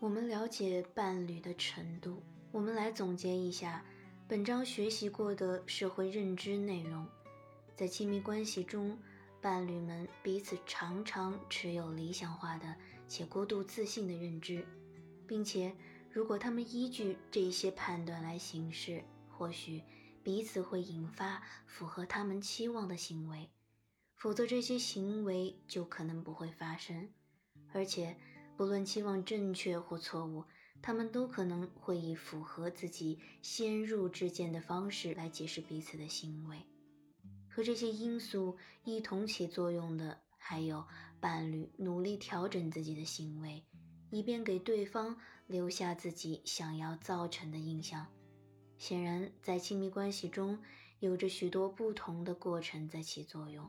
我们了解伴侣的程度。我们来总结一下本章学习过的社会认知内容。在亲密关系中，伴侣们彼此常常持有理想化的且过度自信的认知，并且如果他们依据这些判断来行事，或许彼此会引发符合他们期望的行为，否则这些行为就可能不会发生。而且，不论期望正确或错误。他们都可能会以符合自己先入之见的方式来解释彼此的行为。和这些因素一同起作用的，还有伴侣努力调整自己的行为，以便给对方留下自己想要造成的印象。显然，在亲密关系中，有着许多不同的过程在起作用。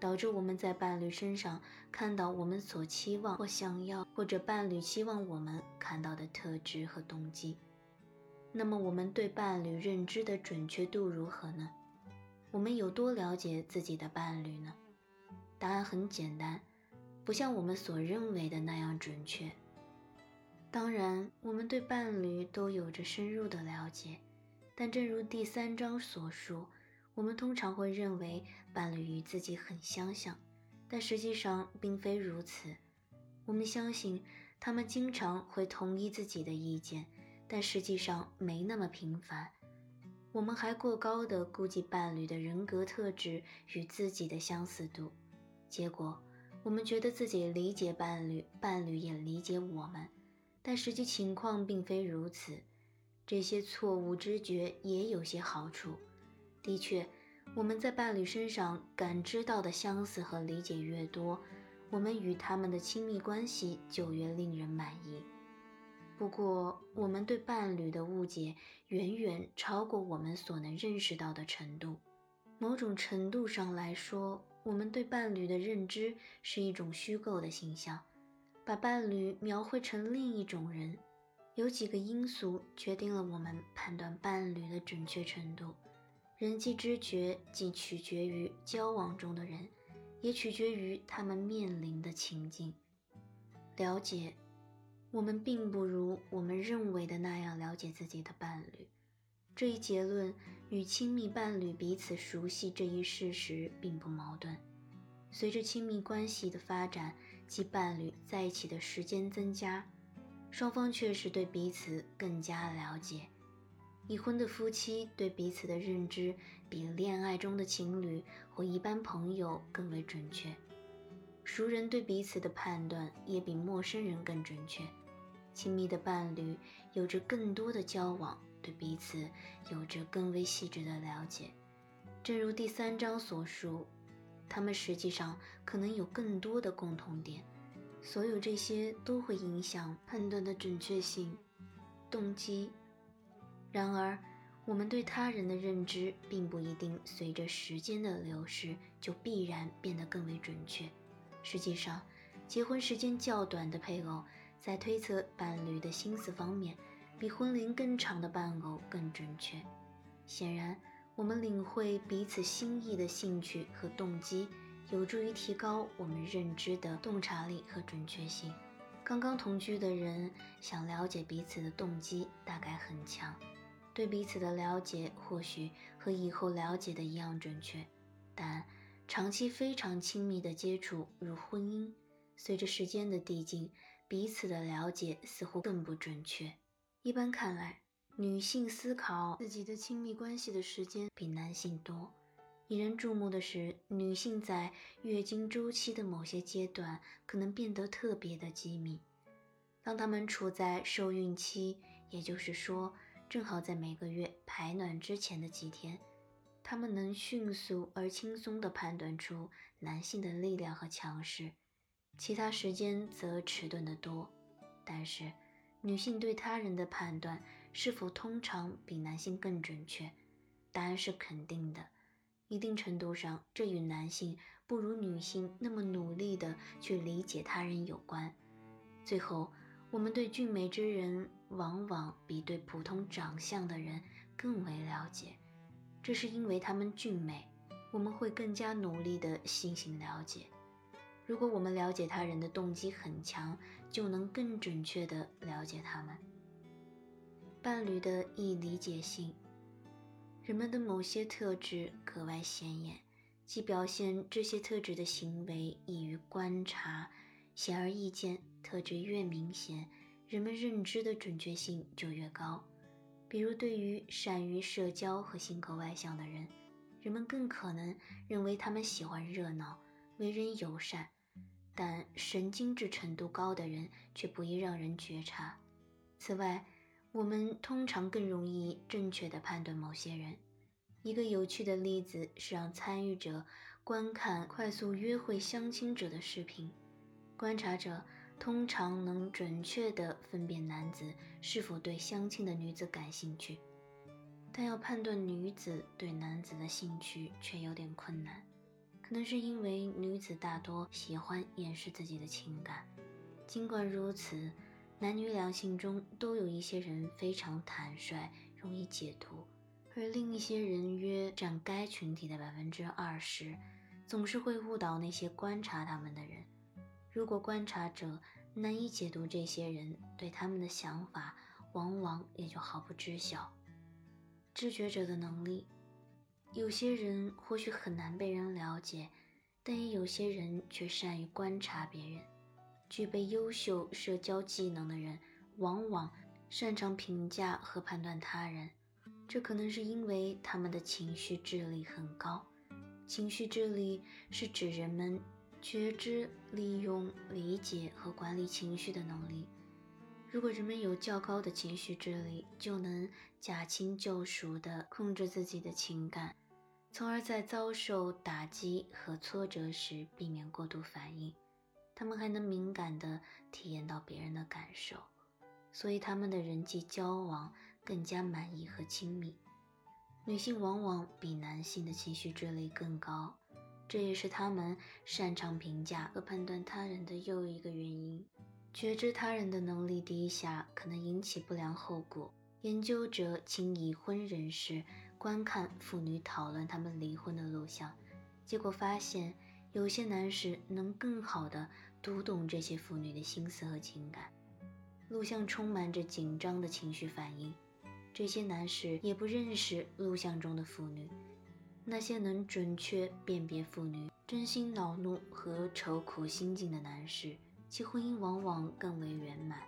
导致我们在伴侣身上看到我们所期望或想要，或者伴侣期望我们看到的特质和动机。那么，我们对伴侣认知的准确度如何呢？我们有多了解自己的伴侣呢？答案很简单，不像我们所认为的那样准确。当然，我们对伴侣都有着深入的了解，但正如第三章所述。我们通常会认为伴侣与自己很相像，但实际上并非如此。我们相信他们经常会同意自己的意见，但实际上没那么频繁。我们还过高的估计伴侣的人格特质与自己的相似度，结果我们觉得自己理解伴侣，伴侣也理解我们，但实际情况并非如此。这些错误知觉也有些好处。的确，我们在伴侣身上感知到的相似和理解越多，我们与他们的亲密关系就越令人满意。不过，我们对伴侣的误解远远超过我们所能认识到的程度。某种程度上来说，我们对伴侣的认知是一种虚构的形象，把伴侣描绘成另一种人。有几个因素决定了我们判断伴侣的准确程度。人际知觉既取决于交往中的人，也取决于他们面临的情境。了解，我们并不如我们认为的那样了解自己的伴侣。这一结论与亲密伴侣彼此熟悉这一事实并不矛盾。随着亲密关系的发展及伴侣在一起的时间增加，双方确实对彼此更加了解。已婚的夫妻对彼此的认知比恋爱中的情侣或一般朋友更为准确，熟人对彼此的判断也比陌生人更准确。亲密的伴侣有着更多的交往，对彼此有着更为细致的了解。正如第三章所述，他们实际上可能有更多的共同点。所有这些都会影响判断的准确性、动机。然而，我们对他人的认知并不一定随着时间的流逝就必然变得更为准确。实际上，结婚时间较短的配偶在推测伴侣的心思方面，比婚龄更长的伴偶更准确。显然，我们领会彼此心意的兴趣和动机，有助于提高我们认知的洞察力和准确性。刚刚同居的人想了解彼此的动机，大概很强。对彼此的了解或许和以后了解的一样准确，但长期非常亲密的接触，如婚姻，随着时间的递进，彼此的了解似乎更不准确。一般看来，女性思考自己的亲密关系的时间比男性多。引人注目的是，女性在月经周期的某些阶段可能变得特别的机密。当她们处在受孕期，也就是说。正好在每个月排卵之前的几天，他们能迅速而轻松地判断出男性的力量和强势，其他时间则迟钝得多。但是，女性对他人的判断是否通常比男性更准确？答案是肯定的。一定程度上，这与男性不如女性那么努力地去理解他人有关。最后。我们对俊美之人往往比对普通长相的人更为了解，这是因为他们俊美，我们会更加努力地进行了解。如果我们了解他人的动机很强，就能更准确地了解他们。伴侣的易理解性，人们的某些特质格外显眼，即表现这些特质的行为易于观察，显而易见。特质越明显，人们认知的准确性就越高。比如，对于善于社交和性格外向的人，人们更可能认为他们喜欢热闹、为人友善；但神经质程度高的人却不易让人觉察。此外，我们通常更容易正确地判断某些人。一个有趣的例子是让参与者观看快速约会相亲者的视频，观察者。通常能准确地分辨男子是否对相亲的女子感兴趣，但要判断女子对男子的兴趣却有点困难。可能是因为女子大多喜欢掩饰自己的情感。尽管如此，男女两性中都有一些人非常坦率，容易解读，而另一些人约占该群体的百分之二十，总是会误导那些观察他们的人。如果观察者难以解读这些人对他们的想法，往往也就毫不知晓。知觉者的能力，有些人或许很难被人了解，但也有些人却善于观察别人。具备优秀社交技能的人，往往擅长评价和判断他人，这可能是因为他们的情绪智力很高。情绪智力是指人们。觉知、利用、理解和管理情绪的能力。如果人们有较高的情绪智力，就能驾轻就熟地控制自己的情感，从而在遭受打击和挫折时避免过度反应。他们还能敏感地体验到别人的感受，所以他们的人际交往更加满意和亲密。女性往往比男性的情绪智力更高。这也是他们擅长评价和判断他人的又一个原因。觉知他人的能力低下，可能引起不良后果。研究者请已婚人士观看妇女讨论他们离婚的录像，结果发现，有些男士能更好地读懂这些妇女的心思和情感。录像充满着紧张的情绪反应，这些男士也不认识录像中的妇女。那些能准确辨别妇女真心恼怒和愁苦心境的男士，其婚姻往往更为圆满。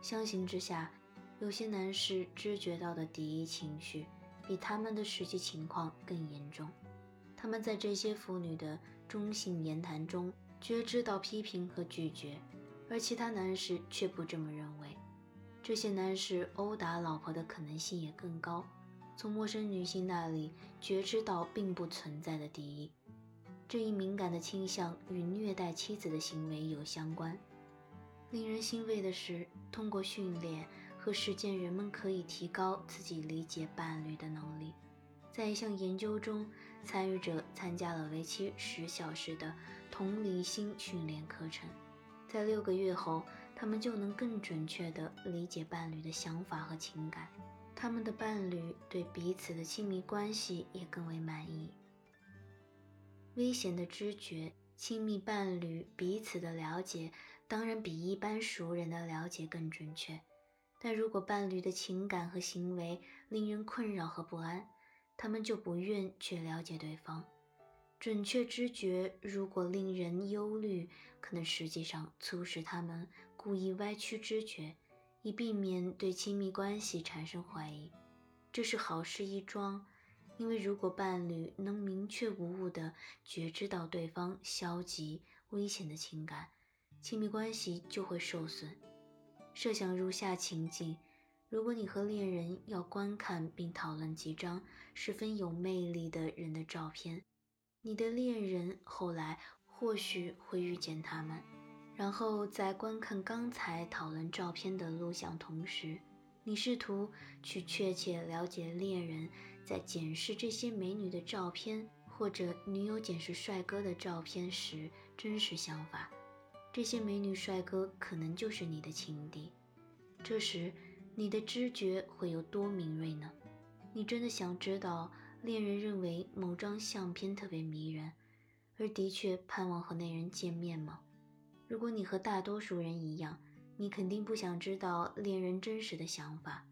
相形之下，有些男士知觉到的敌意情绪比他们的实际情况更严重。他们在这些妇女的中性言谈中觉知到批评和拒绝，而其他男士却不这么认为。这些男士殴打老婆的可能性也更高。从陌生女性那里觉知到并不存在的敌意，这一敏感的倾向与虐待妻子的行为有相关。令人欣慰的是，通过训练和实践，人们可以提高自己理解伴侣的能力。在一项研究中，参与者参加了为期十小时的同理心训练课程，在六个月后，他们就能更准确地理解伴侣的想法和情感。他们的伴侣对彼此的亲密关系也更为满意。危险的知觉，亲密伴侣彼此的了解，当然比一般熟人的了解更准确。但如果伴侣的情感和行为令人困扰和不安，他们就不愿去了解对方。准确知觉如果令人忧虑，可能实际上促使他们故意歪曲知觉。以避免对亲密关系产生怀疑，这是好事一桩。因为如果伴侣能明确无误地觉知到对方消极、危险的情感，亲密关系就会受损。设想如下情境：如果你和恋人要观看并讨论几张十分有魅力的人的照片，你的恋人后来或许会遇见他们。然后在观看刚才讨论照片的录像同时，你试图去确切了解恋人在检视这些美女的照片或者女友检视帅哥的照片时真实想法。这些美女帅哥可能就是你的情敌。这时，你的知觉会有多敏锐呢？你真的想知道恋人认为某张相片特别迷人？而的确盼望和那人见面吗？如果你和大多数人一样，你肯定不想知道恋人真实的想法。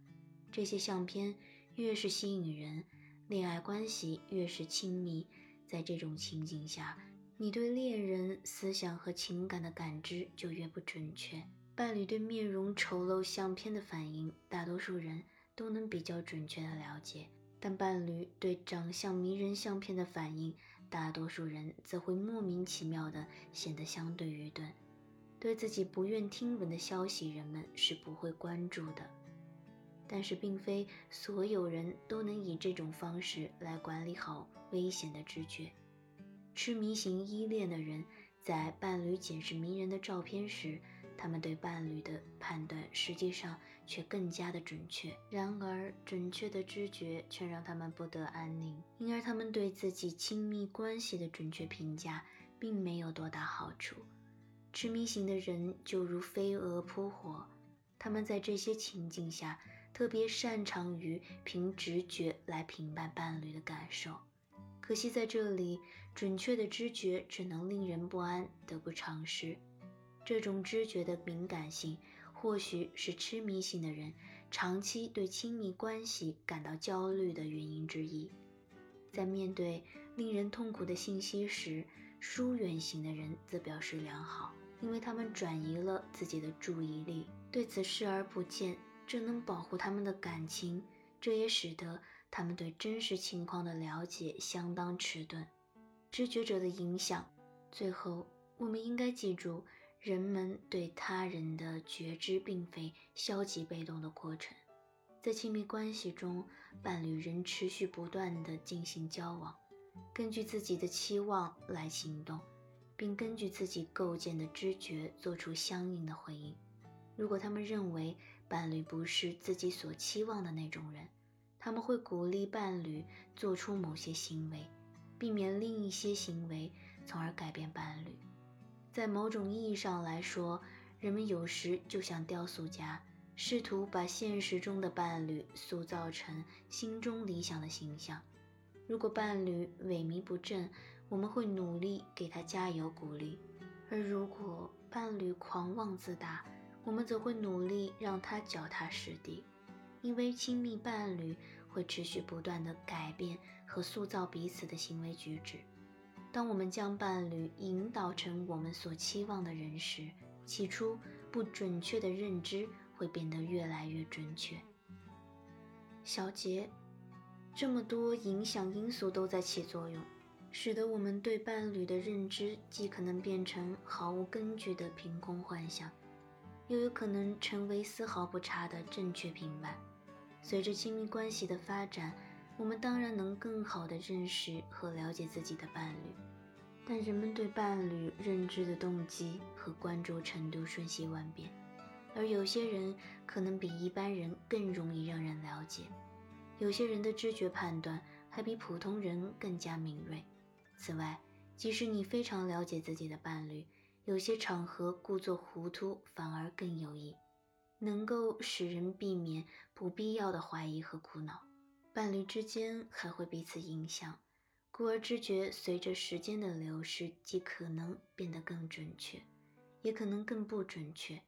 这些相片越是吸引人，恋爱关系越是亲密。在这种情景下，你对恋人思想和情感的感知就越不准确。伴侣对面容丑陋相片的反应，大多数人都能比较准确的了解；但伴侣对长相迷人相片的反应，大多数人则会莫名其妙的显得相对愚钝。对自己不愿听闻的消息，人们是不会关注的。但是，并非所有人都能以这种方式来管理好危险的知觉。痴迷型依恋的人，在伴侣检视迷人的照片时，他们对伴侣的判断实际上却更加的准确。然而，准确的知觉却让他们不得安宁，因而他们对自己亲密关系的准确评价并没有多大好处。痴迷型的人就如飞蛾扑火，他们在这些情境下特别擅长于凭直觉来评判伴侣的感受。可惜在这里，准确的知觉只能令人不安，得不偿失。这种知觉的敏感性，或许是痴迷型的人长期对亲密关系感到焦虑的原因之一。在面对令人痛苦的信息时，疏远型的人则表示良好。因为他们转移了自己的注意力，对此视而不见，这能保护他们的感情，这也使得他们对真实情况的了解相当迟钝。知觉者的影响。最后，我们应该记住，人们对他人的觉知并非消极被动的过程。在亲密关系中，伴侣仍持续不断地进行交往，根据自己的期望来行动。并根据自己构建的知觉做出相应的回应。如果他们认为伴侣不是自己所期望的那种人，他们会鼓励伴侣做出某些行为，避免另一些行为，从而改变伴侣。在某种意义上来说，人们有时就像雕塑家，试图把现实中的伴侣塑造成心中理想的形象。如果伴侣萎靡不振，我们会努力给他加油鼓励，而如果伴侣狂妄自大，我们则会努力让他脚踏实地，因为亲密伴侣会持续不断地改变和塑造彼此的行为举止。当我们将伴侣引导成我们所期望的人时，起初不准确的认知会变得越来越准确。小结：这么多影响因素都在起作用。使得我们对伴侣的认知既可能变成毫无根据的凭空幻想，又有可能成为丝毫不差的正确评判。随着亲密关系的发展，我们当然能更好地认识和了解自己的伴侣，但人们对伴侣认知的动机和关注程度瞬息万变，而有些人可能比一般人更容易让人了解，有些人的知觉判断还比普通人更加敏锐。此外，即使你非常了解自己的伴侣，有些场合故作糊涂反而更有益，能够使人避免不必要的怀疑和苦恼。伴侣之间还会彼此影响，故而知觉随着时间的流逝，既可能变得更准确，也可能更不准确。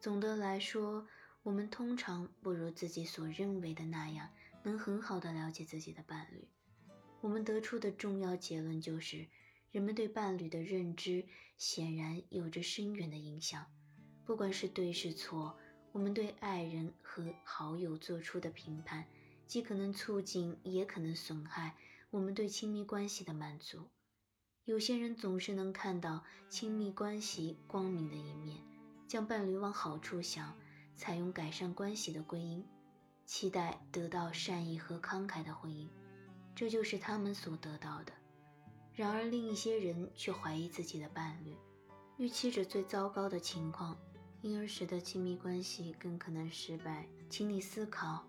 总的来说，我们通常不如自己所认为的那样，能很好的了解自己的伴侣。我们得出的重要结论就是，人们对伴侣的认知显然有着深远的影响。不管是对是错，我们对爱人和好友做出的评判，既可能促进，也可能损害我们对亲密关系的满足。有些人总是能看到亲密关系光明的一面，将伴侣往好处想，采用改善关系的归因，期待得到善意和慷慨的回应。这就是他们所得到的。然而，另一些人却怀疑自己的伴侣，预期着最糟糕的情况，因而使得亲密关系更可能失败。请你思考：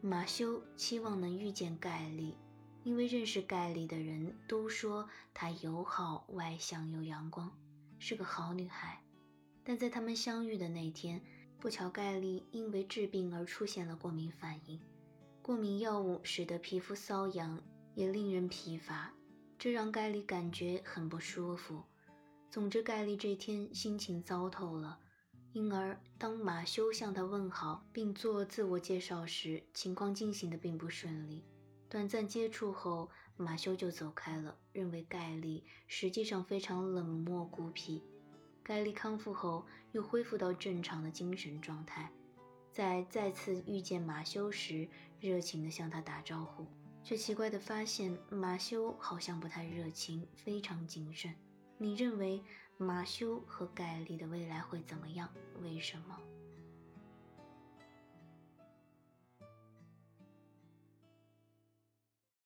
马修期望能遇见盖利，因为认识盖利的人都说她友好、外向又阳光，是个好女孩。但在他们相遇的那天，不巧盖利因为治病而出现了过敏反应。过敏药物使得皮肤瘙痒，也令人疲乏。这让盖莉感觉很不舒服。总之，盖莉这天心情糟透了，因而当马修向她问好并做自我介绍时，情况进行的并不顺利。短暂接触后，马修就走开了，认为盖莉实际上非常冷漠孤僻。盖莉康复后又恢复到正常的精神状态，在再次遇见马修时，热情地向他打招呼，却奇怪地发现马修好像不太热情，非常谨慎。你认为马修和盖利的未来会怎么样？为什么？